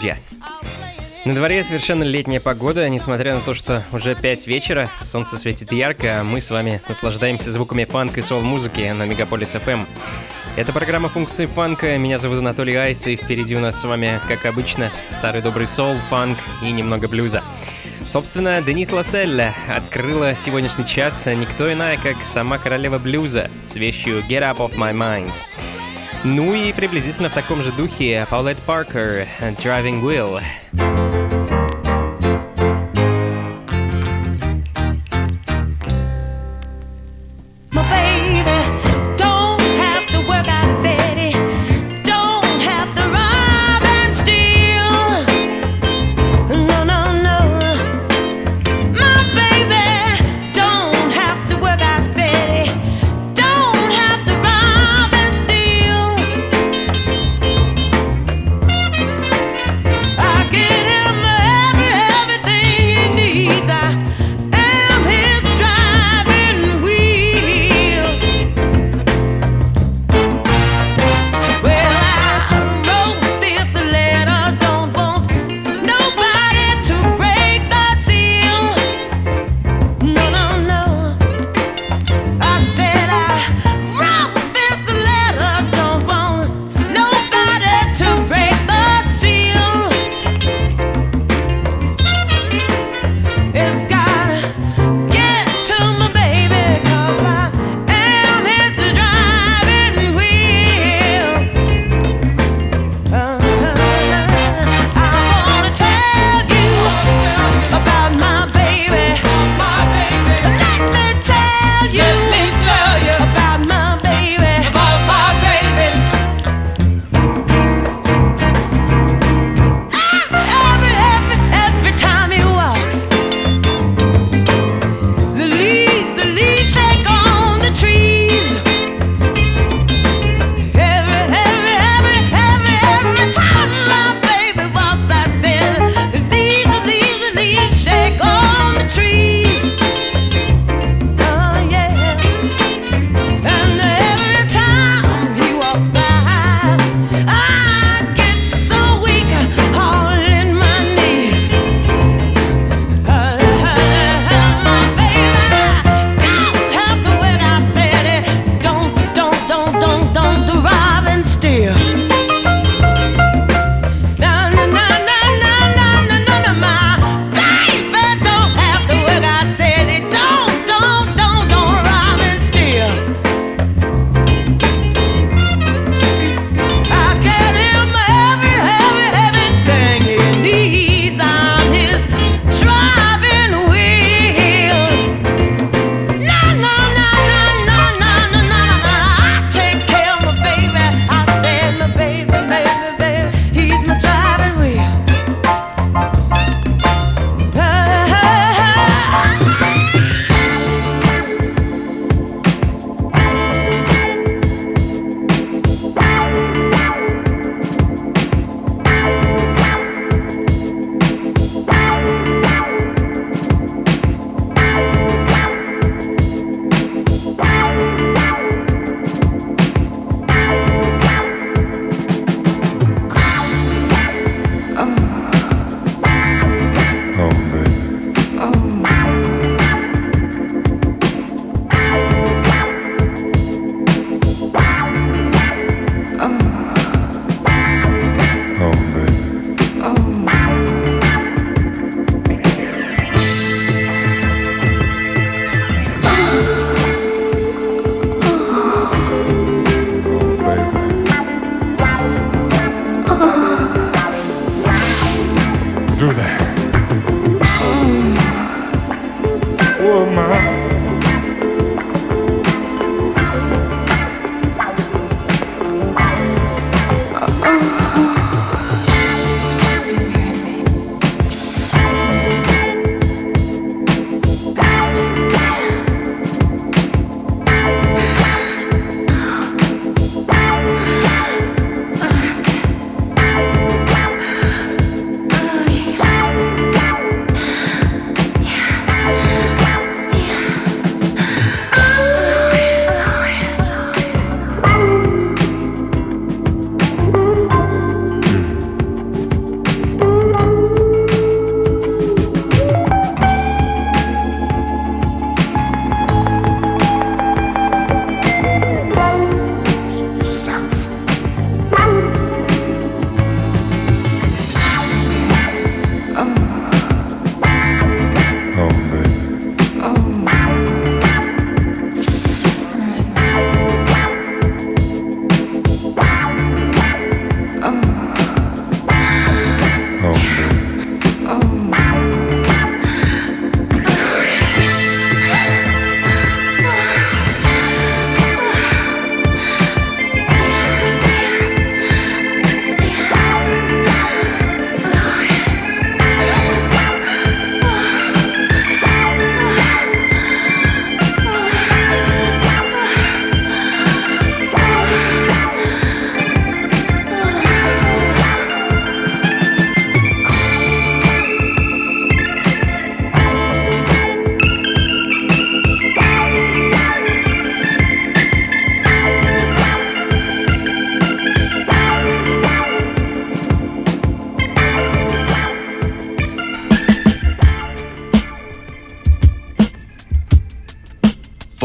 Друзья! На дворе совершенно летняя погода, несмотря на то, что уже 5 вечера, солнце светит ярко, а мы с вами наслаждаемся звуками фанк и сол-музыки на Мегаполис FM. Это программа функции фанка, меня зовут Анатолий Айс, и впереди у нас с вами, как обычно, старый добрый сол, фанк и немного блюза. Собственно, Денис Лассель открыла сегодняшний час никто иная, как сама королева блюза с вещью «Get Up Off My Mind». Ну и приблизительно в таком же духе Паулет Паркер «Driving Wheel».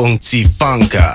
und.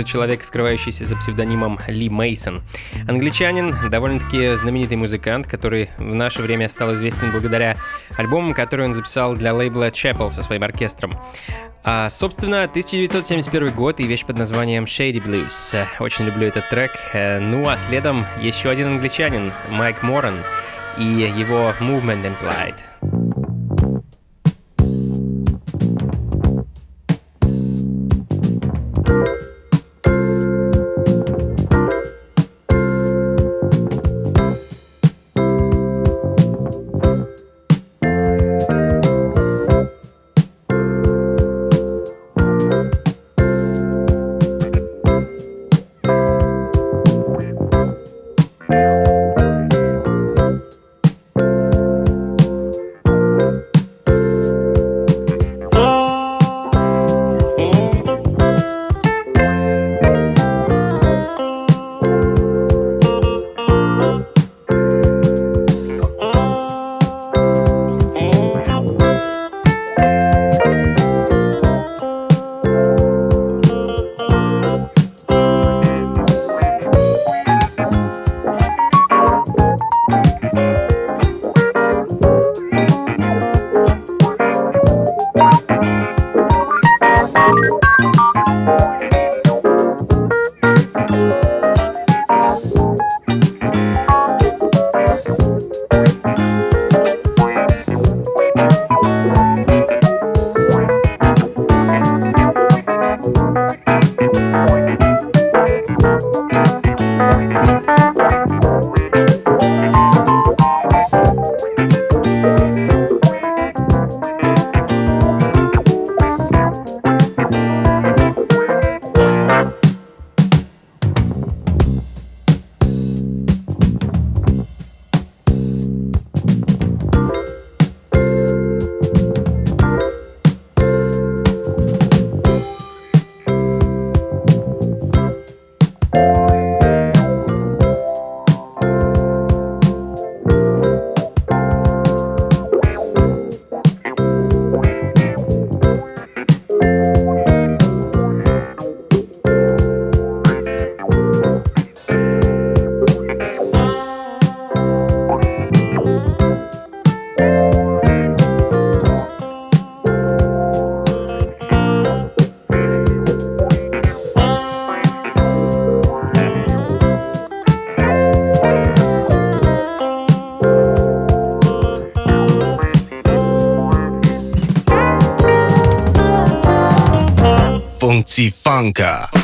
Он же человек, скрывающийся за псевдонимом Ли Мейсон. Англичанин, довольно-таки знаменитый музыкант, который в наше время стал известен благодаря альбомам, которые он записал для лейбла Chapel со своим оркестром. А, собственно, 1971 год и вещь под названием Shady Blues. Очень люблю этот трек. Э, ну а следом еще один англичанин, Майк Моран, и его Movement Implied. Funka.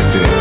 dancing.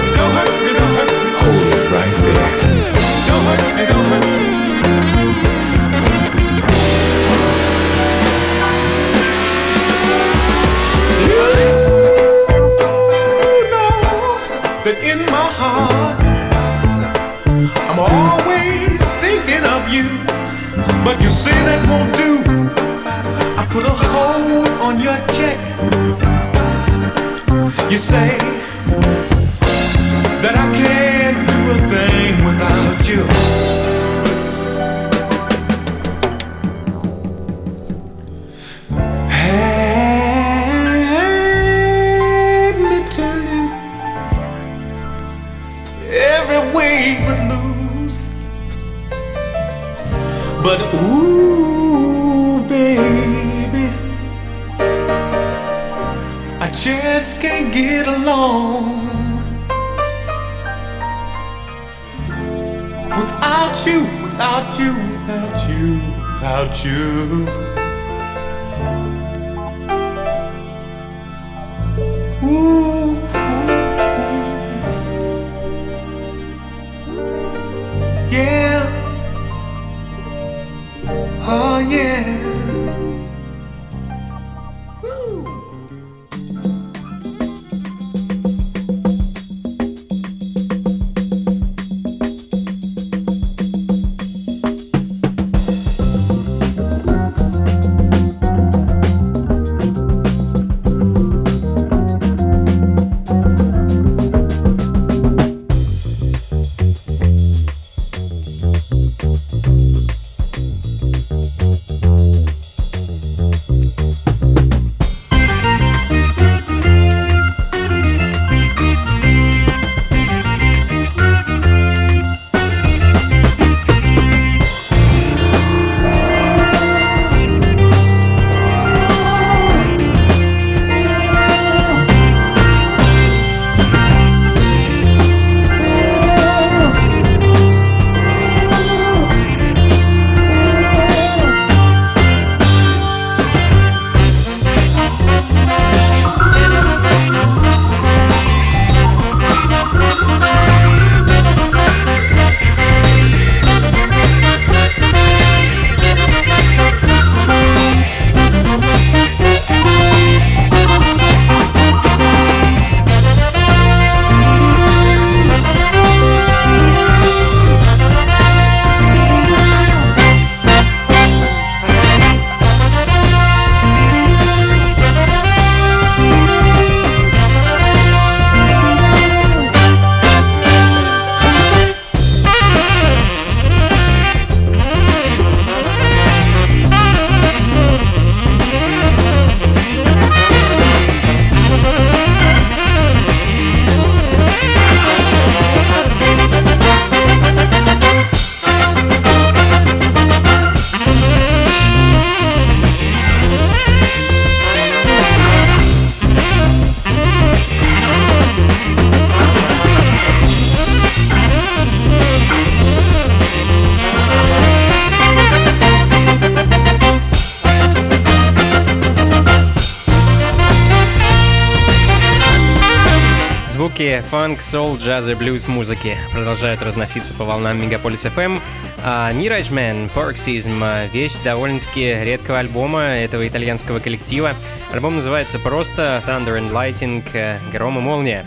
Фанк, соул, джаз и блюз музыки продолжают разноситься по волнам Мегаполис FM. А Mirage Парксизм — вещь довольно-таки редкого альбома этого итальянского коллектива. Альбом называется просто Thunder and Lighting — Гром и молния.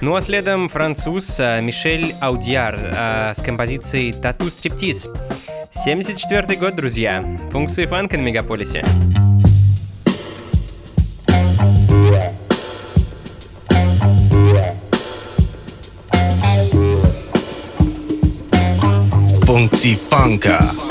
Ну а следом француз а, Мишель Аудиар а, с композицией «Тату стриптиз». 74 год, друзья. Функции фанка на Мегаполисе. Funky Funka.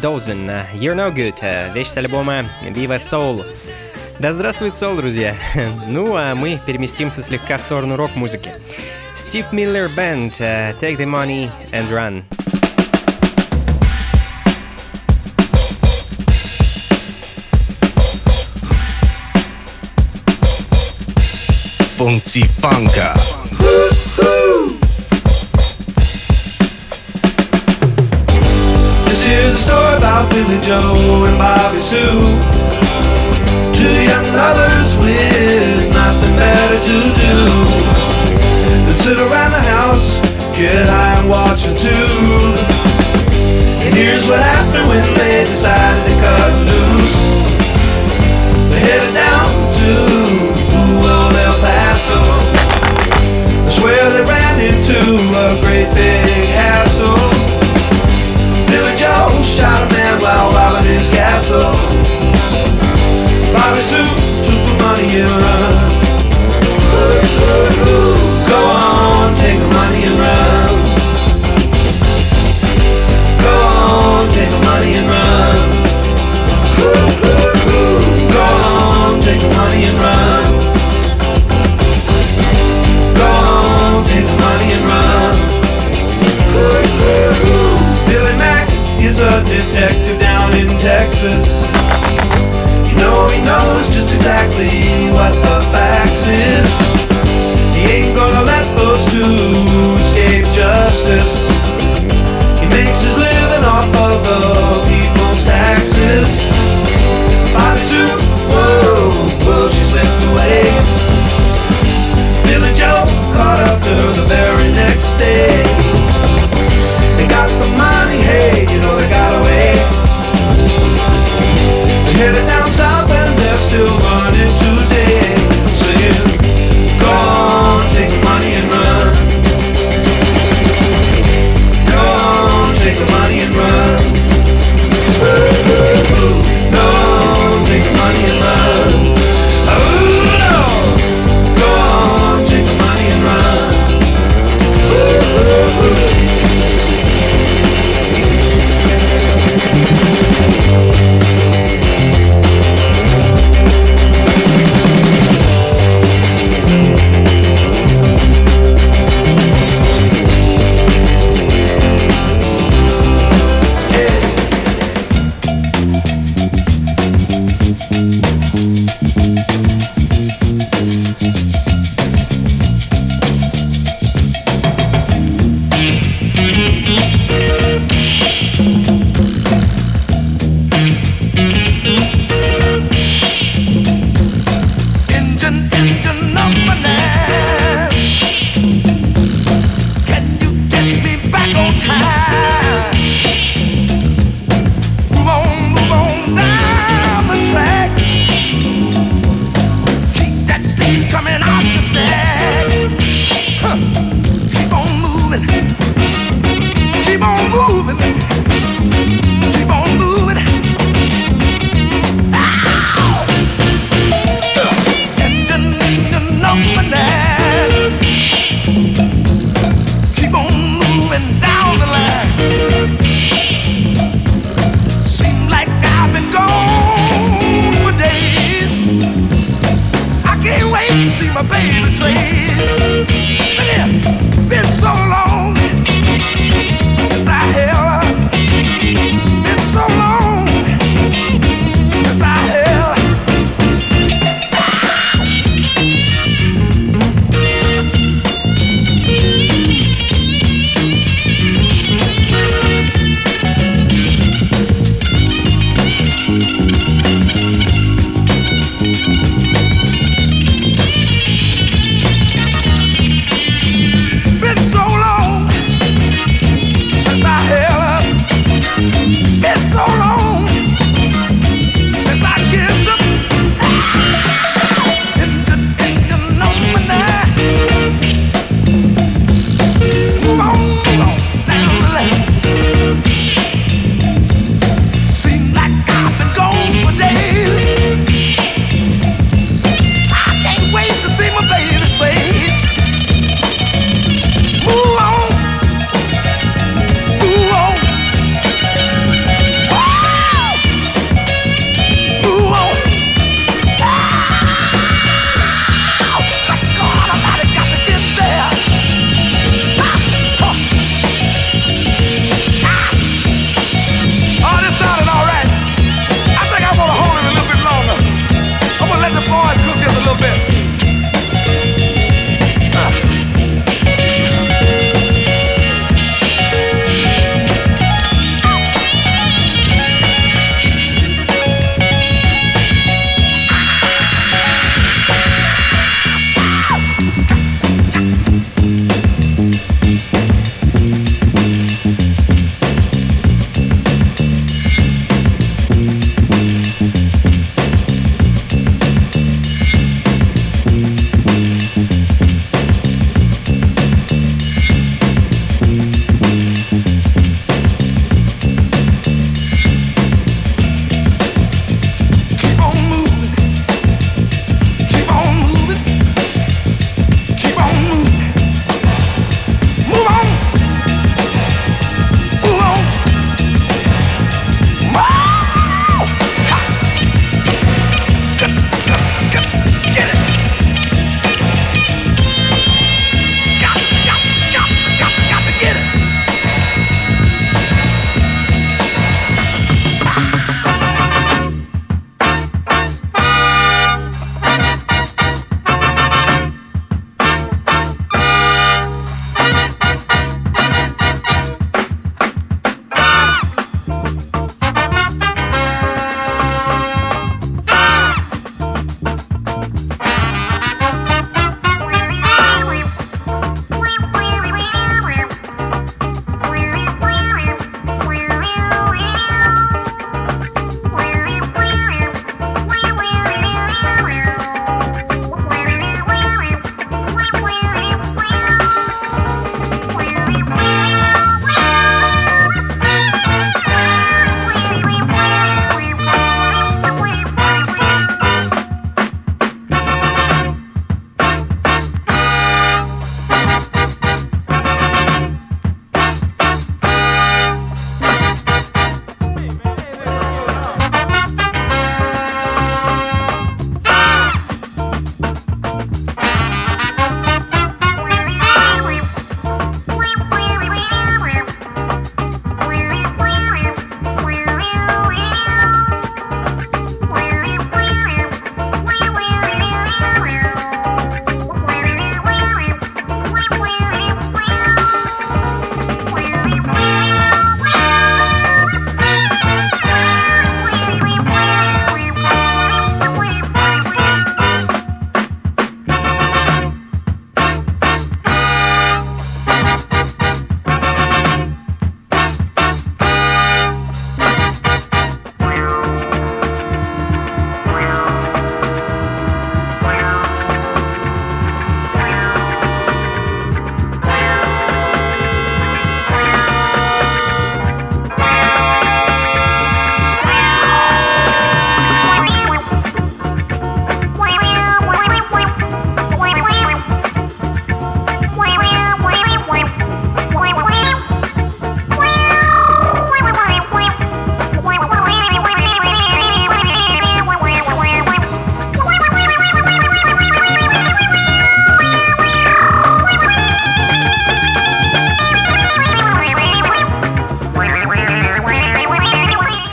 Dozen. You're No Good, вещь с альбома Viva Soul. Да здравствует сол, друзья! ну, а мы переместимся слегка в сторону рок-музыки. Стив Миллер Band, Take the Money and Run. Funky Funka. About Billy Joe and Bobby Sue. Two young lovers with nothing better to do than sit around the house, get high and watch a tube. And here's what happened when they decided to cut loose. They headed down to well, El Paso. That's where they ran into a great big castle. Bobby Sue the money and run. Go on, take the money and run.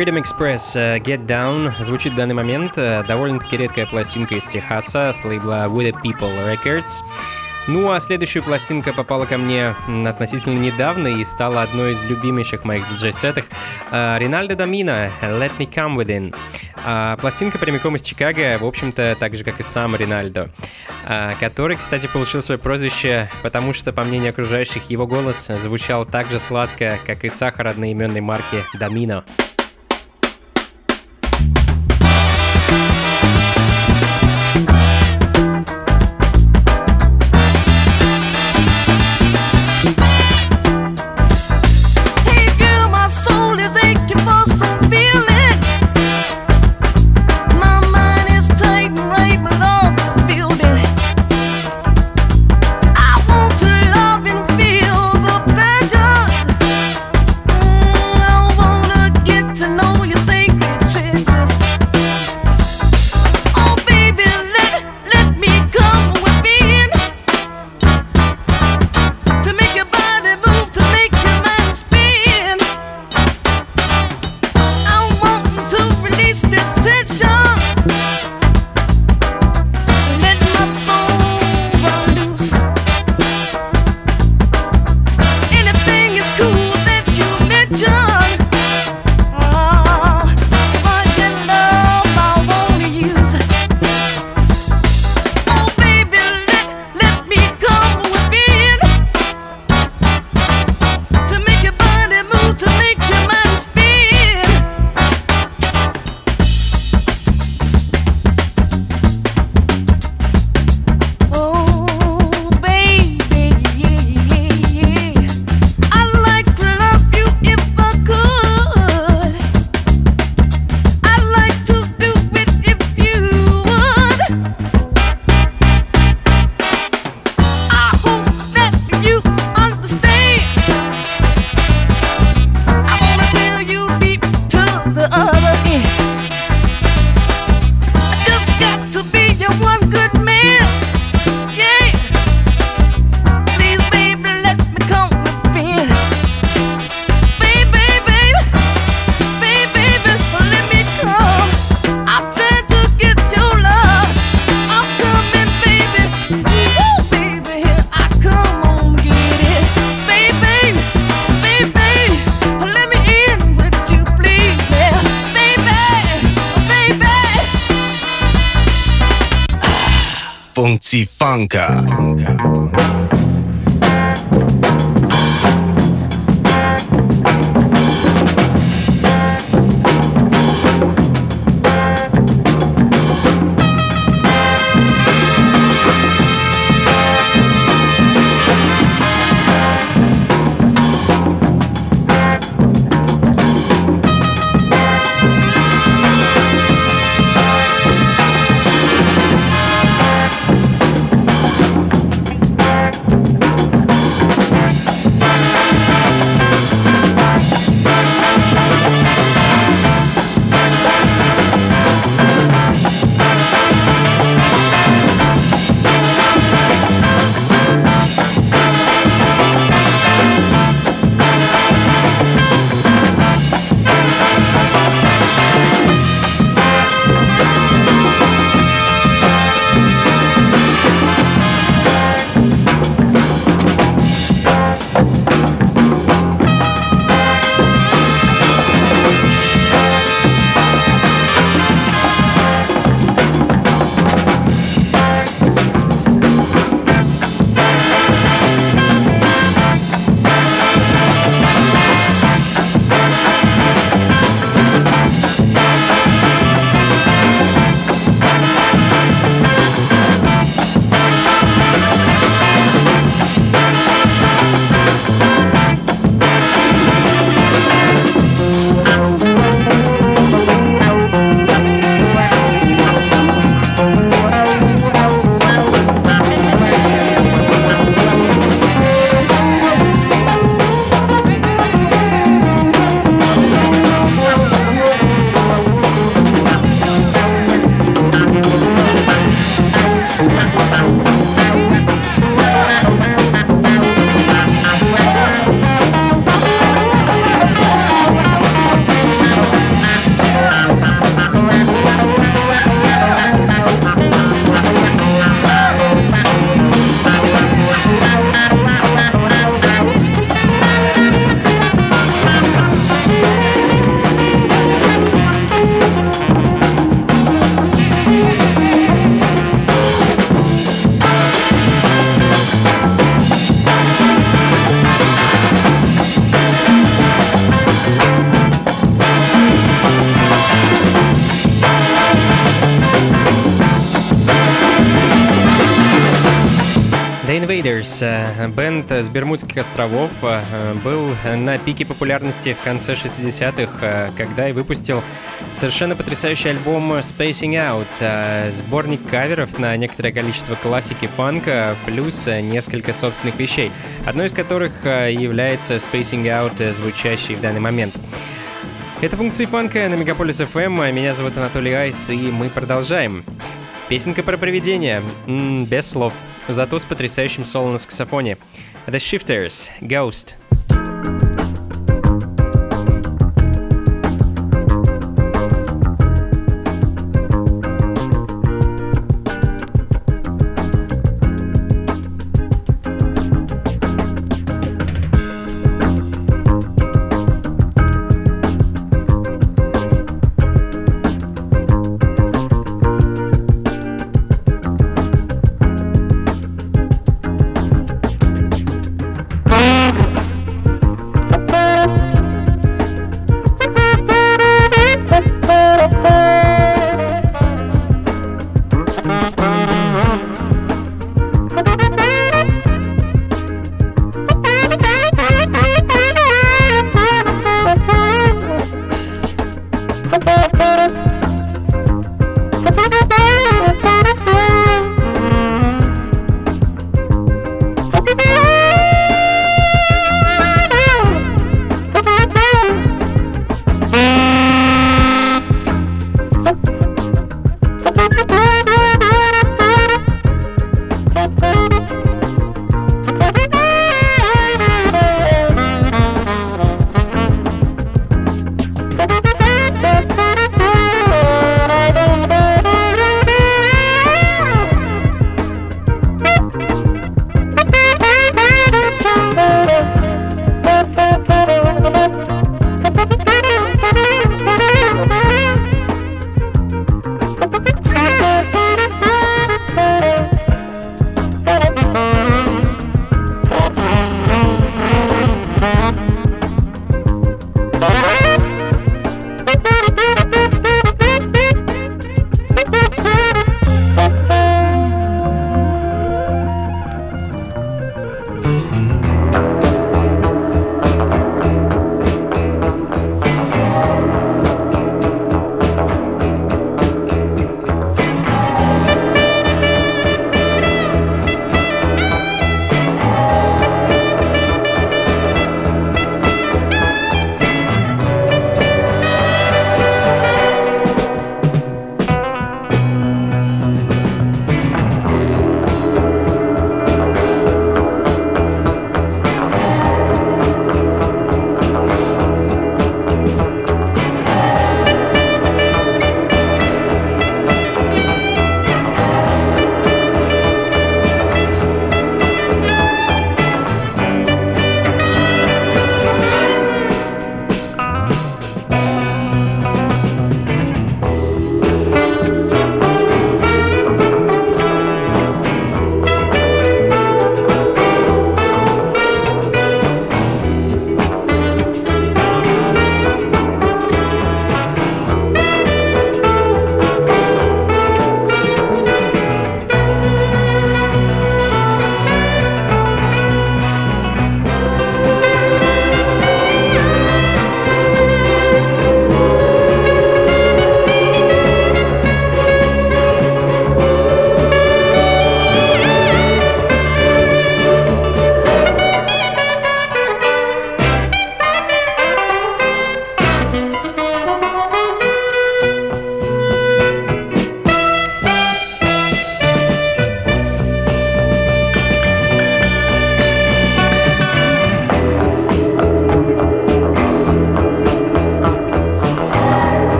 Freedom Express uh, Get Down звучит в данный момент. Uh, довольно-таки редкая пластинка из Техаса с лейбла With the People Records. Ну а следующая пластинка попала ко мне относительно недавно и стала одной из любимейших моих диджей-сетах. Ринальдо Дамина «Let Me Come Within». А, пластинка прямиком из Чикаго, в общем-то, так же, как и сам Ринальдо, а, который, кстати, получил свое прозвище, потому что, по мнению окружающих, его голос звучал так же сладко, как и сахар одноименной марки Домино. Invaders, э, бенд с Бермудских островов, э, был на пике популярности в конце 60-х, э, когда и выпустил совершенно потрясающий альбом Spacing Out, сборник каверов на некоторое количество классики фанка, плюс несколько собственных вещей, одной из которых является Spacing Out, звучащий в данный момент. Это функции фанка на Мегаполис FM. Меня зовут Анатолий Айс, и мы продолжаем. Песенка про привидения. М -м, без слов. Зато с потрясающим соло на саксофоне. The Shifters. Ghost.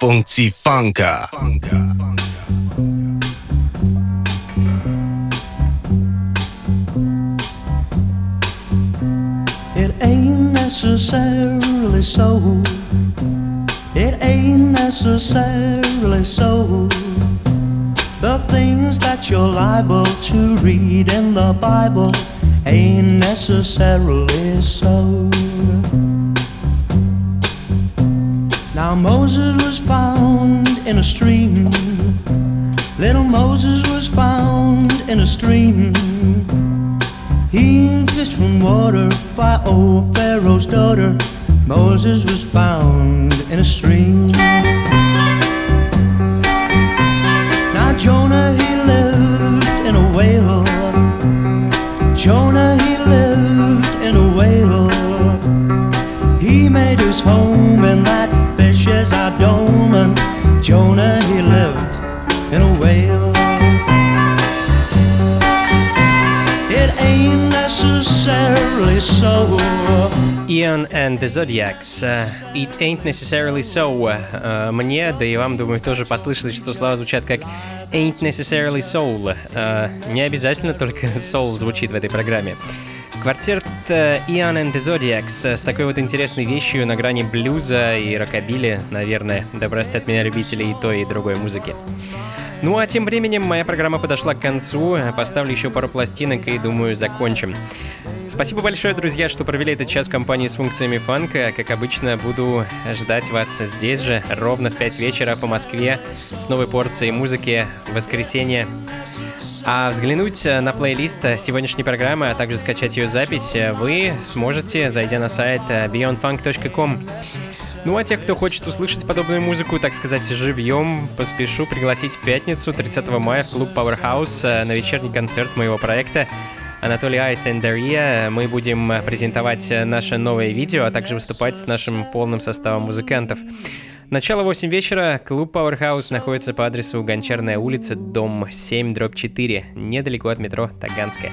Funky It ain't necessarily so. It ain't necessarily so. The things that you're liable to read in the Bible ain't necessarily so. Now Moses was found in a stream. Little Moses was found in a stream. He fished from water by old Pharaoh's daughter. Moses was found in a stream. Now Jonah he lived in a whale. Jonah he lived in a whale. He made his home in that fish's abdomen. Jonah he lived in a whale. It ain't necessarily so. Ian and the Zodiacs. It ain't necessarily so. Мне, да и вам, думаю, тоже послышалось, что слова звучат как ain't necessarily soul. Uh, не обязательно только soul звучит в этой программе. Квартет Ian and the Zodiacs с такой вот интересной вещью на грани блюза и рокобили, наверное, да простят меня любители и той, и другой музыки. Ну а тем временем моя программа подошла к концу, поставлю еще пару пластинок и, думаю, закончим. Спасибо большое, друзья, что провели этот час в компании с функциями фанка. Как обычно, буду ждать вас здесь же, ровно в 5 вечера по Москве, с новой порцией музыки в воскресенье. А взглянуть на плейлист сегодняшней программы, а также скачать ее запись вы сможете, зайдя на сайт beyondfunk.com. Ну а тех, кто хочет услышать подобную музыку, так сказать, живьем, поспешу пригласить в пятницу, 30 мая, в клуб Powerhouse на вечерний концерт моего проекта Анатолий Айс и Дарья. Мы будем презентовать наше новое видео, а также выступать с нашим полным составом музыкантов. Начало 8 вечера. Клуб Powerhouse находится по адресу Гончарная улица, дом 7, дробь 4, недалеко от метро Таганская.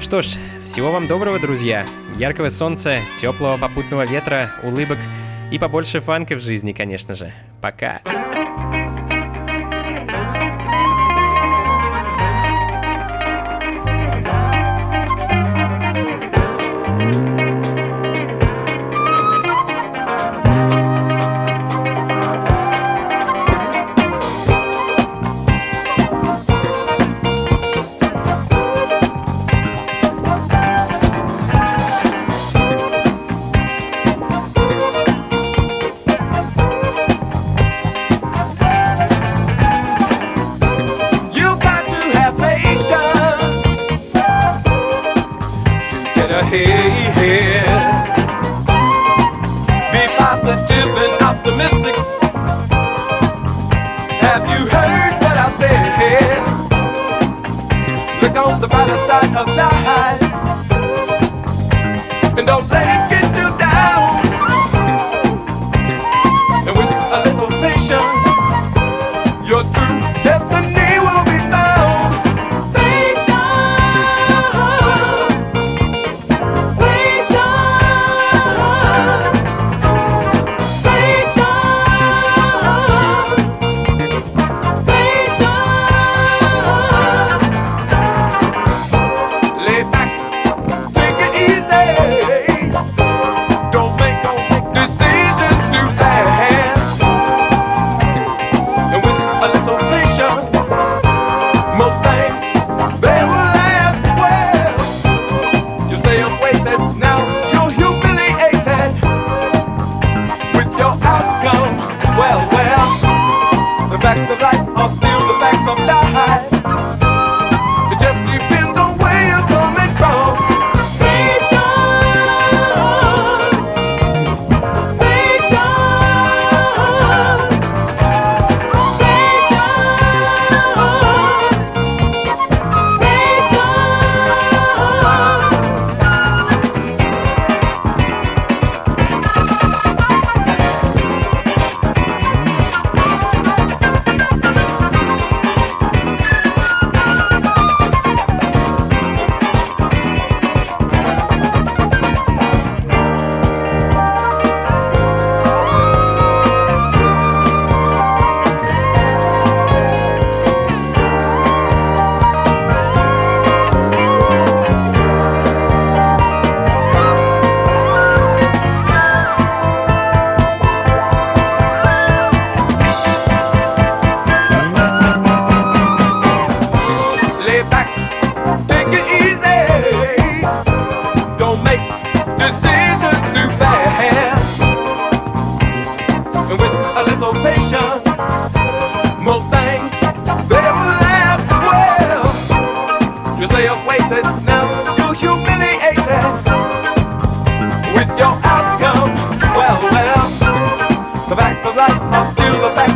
Что ж, всего вам доброго, друзья. Яркого солнца, теплого попутного ветра, улыбок и побольше фанка в жизни, конечно же. Пока. You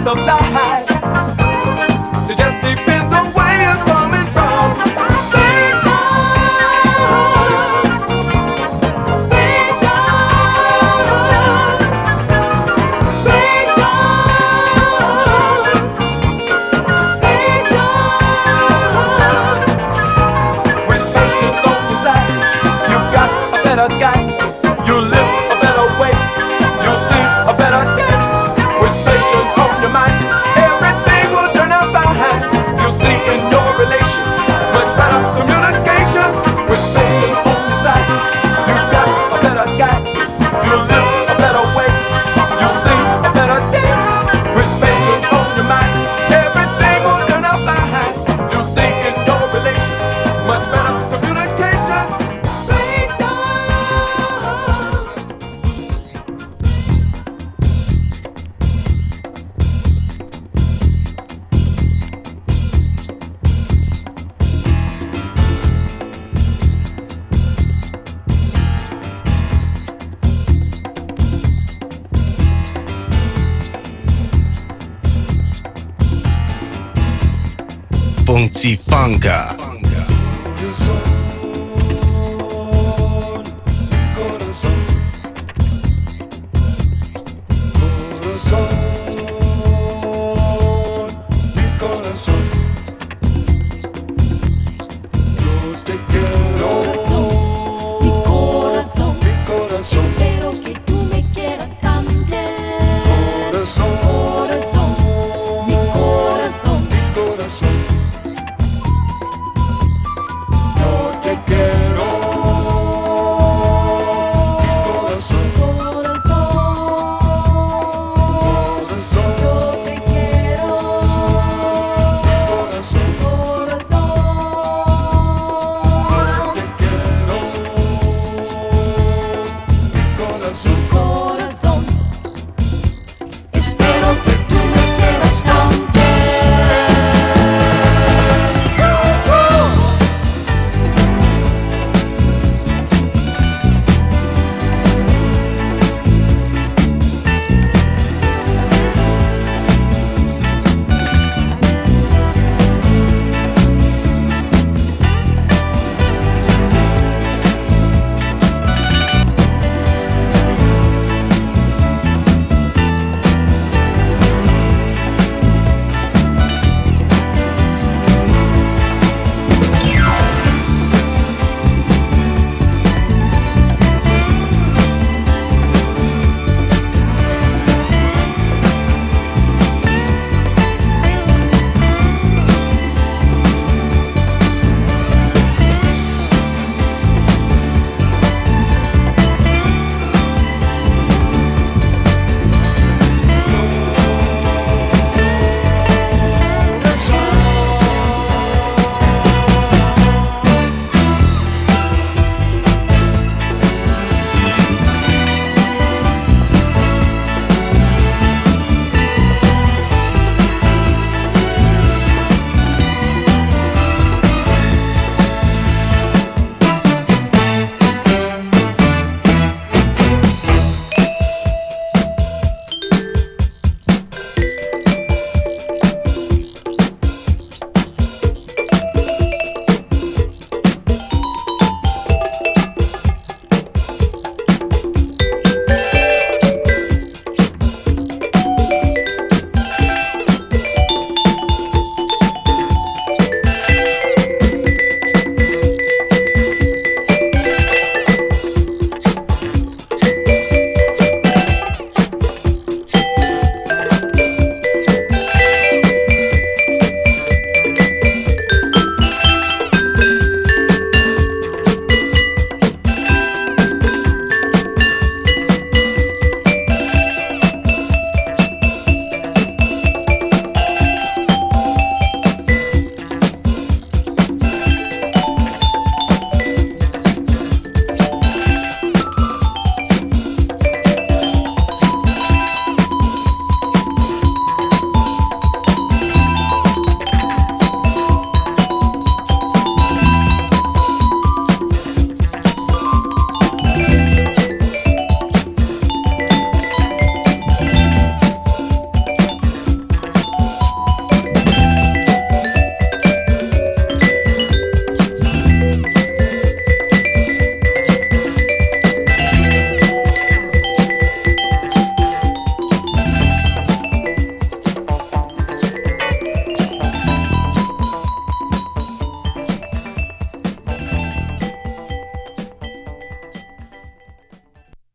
없다.